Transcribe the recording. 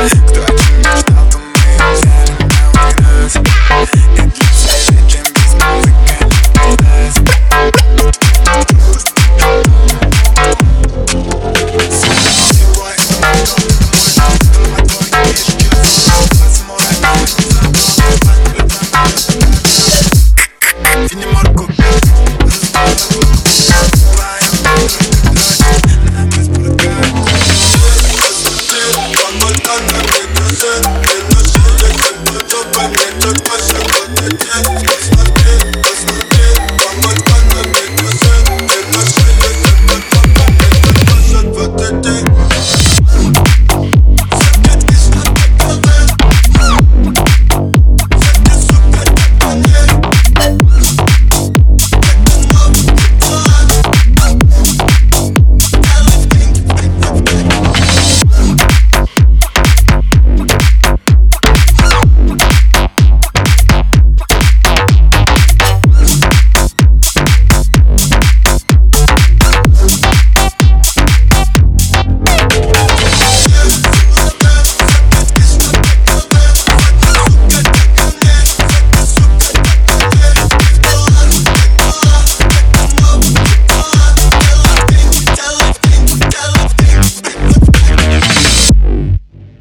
Кто good.